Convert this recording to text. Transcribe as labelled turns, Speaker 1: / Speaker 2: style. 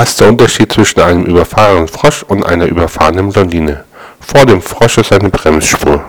Speaker 1: Was ist der Unterschied zwischen einem überfahrenen Frosch und einer überfahrenen Blondine? Vor dem Frosch ist eine Bremsspur.